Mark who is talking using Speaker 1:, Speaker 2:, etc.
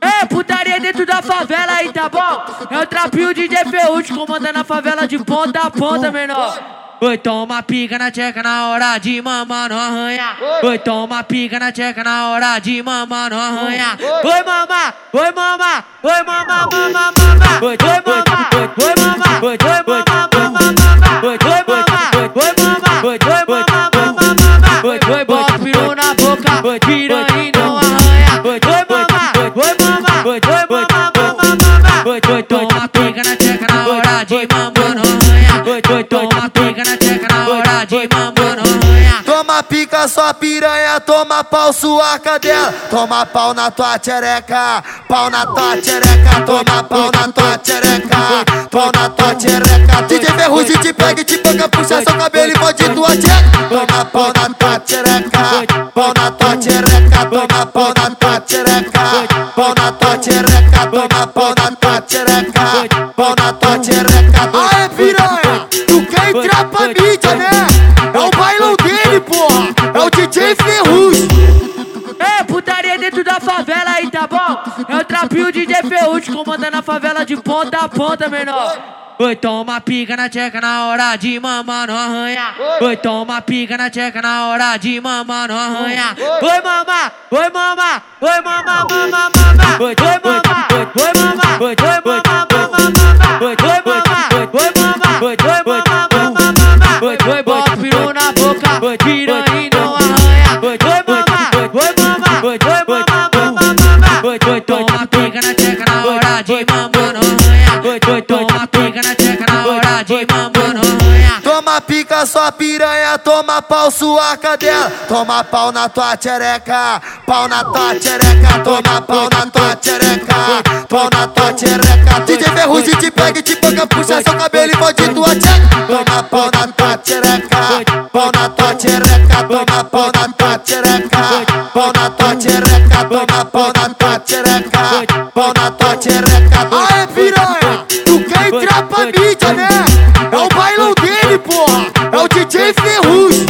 Speaker 1: É putaria dentro da favela aí, tá bom? É o trapinho de Ferrugem comandando a favela de ponta a ponta, menor. Oi, toma pica na tcheca na hora de mamar no arranha. Oi, toma pica na tcheca na hora de mamar no arranha. Oi, mama, oi, mama, oi, mama, mama, mama. Oi, mama, oi, mama, oi, mama, mama, mama. Oi, mama, oi, mama, oi, mama, mama, mama. Oi, bota piru na boca, piranha não arranha. Toma pica na tcheca na hora de arranha. Oi, oi, toma pica na tcheca na hora de arranha.
Speaker 2: Toma pica, sua piranha, toma pau, sua cadela. Toma pau na tua tchereca, pau na tua tchereca. Toma pau na tua tchereca, pau na tua tchereca. DJ Ferrugem te pega e te pega, puxa seu cabelo e pode tua tcheca. Toma pau na tua tchereca, pau na tua tchereca. Toma pau na tua tchereca, pau na tua tchereca. Toma pau na tua tchereca, pau na tua tchereca. Aê, piranha, tu quer entrar pra mídia, né? É o bailão dele, porra! É o DJ Ferrugem!
Speaker 1: É putaria dentro da favela aí, tá bom? É o trapinho de Ferrugem comandando a favela de ponta a ponta, menor. Oi, toma pica na tcheca na hora de mamar no arranha. Oi, toma pica na tcheca na hora de mamar no arranha. Oi, mama, oi, mama, oi, mama, mama, mama. Oi, mama, oi, mama, oi, mama, mama, mama. Oi, mama, oi, mama, oi, mama, mama, mama. Oi, bota piru na boca, piranha Toma pica,
Speaker 2: sua piranha, toma pau, sua cadela. Toma pau na tua tchereca, pau na tua tchereca. Toma pau na tua tchereca, pau na tua tchereca. DJ Ferrugem te pega e te pega, puxa seu cabelo e pode tua tcheca. Toma pau na tua tchereca, pau na tua tchereca. Toma pau na tua tchereca, pau na tua tchereca. Toma pau na tua tchereca, pau na tua tchereca. Aê, piranha, tu quer entrar pra mídia, né? Ruge